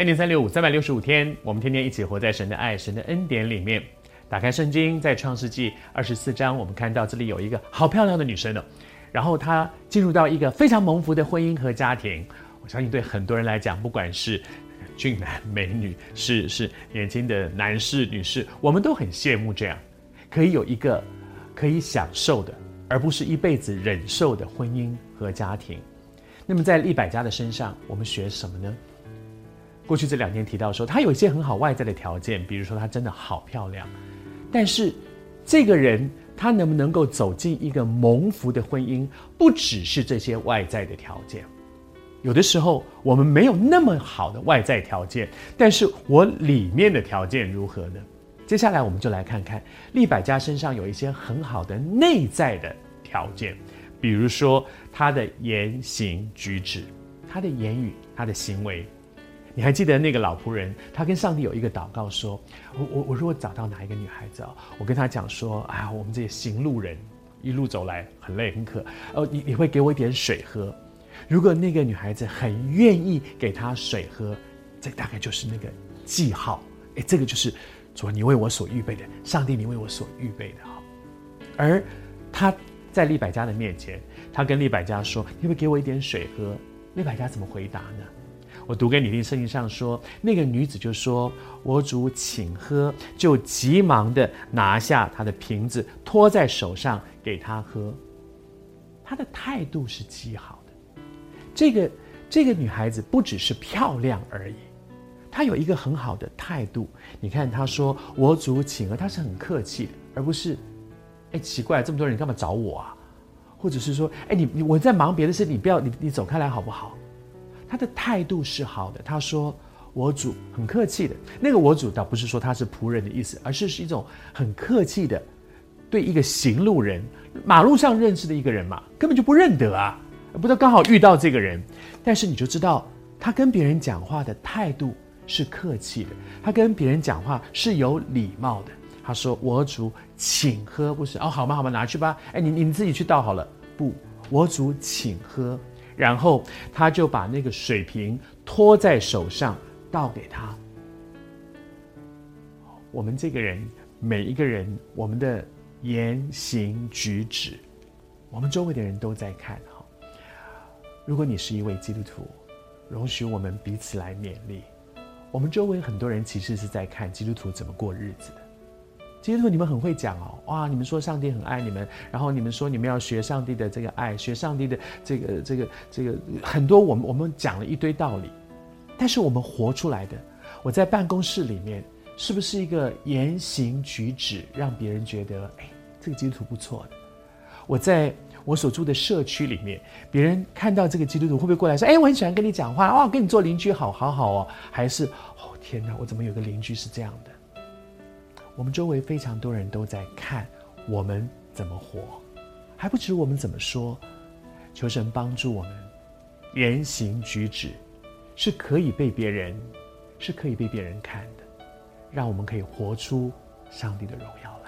恩典三六五，三百六十五天，我们天天一起活在神的爱、神的恩典里面。打开圣经，在创世纪二十四章，我们看到这里有一个好漂亮的女生呢。然后她进入到一个非常蒙福的婚姻和家庭。我相信对很多人来讲，不管是俊男美女，是是年轻的男士女士，我们都很羡慕这样，可以有一个可以享受的，而不是一辈子忍受的婚姻和家庭。那么在利百加的身上，我们学什么呢？过去这两天提到说，她有一些很好外在的条件，比如说她真的好漂亮。但是，这个人他能不能够走进一个蒙福的婚姻，不只是这些外在的条件。有的时候我们没有那么好的外在条件，但是我里面的条件如何呢？接下来我们就来看看利百加身上有一些很好的内在的条件，比如说他的言行举止，他的言语，他的行为。你还记得那个老仆人，他跟上帝有一个祷告说：“我我我如果找到哪一个女孩子啊，我跟她讲说，哎呀，我们这些行路人一路走来很累很渴，哦，你你会给我一点水喝。如果那个女孩子很愿意给他水喝，这大概就是那个记号。哎，这个就是主你为我所预备的，上帝你为我所预备的哈。而他在利百加的面前，他跟利百加说：你会给我一点水喝？利百加怎么回答呢？我读给你听，圣经上说，那个女子就说：“我主，请喝。”就急忙的拿下她的瓶子，托在手上给她喝。她的态度是极好的。这个这个女孩子不只是漂亮而已，她有一个很好的态度。你看，她说：“我主，请喝。”她是很客气的，而不是，哎，奇怪，这么多人你干嘛找我啊？或者是说，哎，你你我在忙别的事，你不要你你走开来好不好？他的态度是好的，他说：“我主很客气的。”那个“我主”倒不是说他是仆人的意思，而是是一种很客气的，对一个行路人，马路上认识的一个人嘛，根本就不认得啊，不知道刚好遇到这个人，但是你就知道他跟别人讲话的态度是客气的，他跟别人讲话是有礼貌的。他说：“我主请喝，不是哦，好吧？好吧？拿去吧。哎，你你自己去倒好了。不，我主请喝。”然后他就把那个水瓶托在手上，倒给他。我们这个人，每一个人，我们的言行举止，我们周围的人都在看哈。如果你是一位基督徒，容许我们彼此来勉励。我们周围很多人其实是在看基督徒怎么过日子的。基督徒，你们很会讲哦，哇！你们说上帝很爱你们，然后你们说你们要学上帝的这个爱，学上帝的这个这个这个很多，我们我们讲了一堆道理，但是我们活出来的，我在办公室里面是不是一个言行举止让别人觉得，哎，这个基督徒不错的？我在我所住的社区里面，别人看到这个基督徒会不会过来说，哎，我很喜欢跟你讲话，哇，跟你做邻居好好好哦？还是，哦，天哪，我怎么有个邻居是这样的？我们周围非常多人都在看我们怎么活，还不止我们怎么说。求神帮助我们，言行举止是可以被别人，是可以被别人看的，让我们可以活出上帝的荣耀。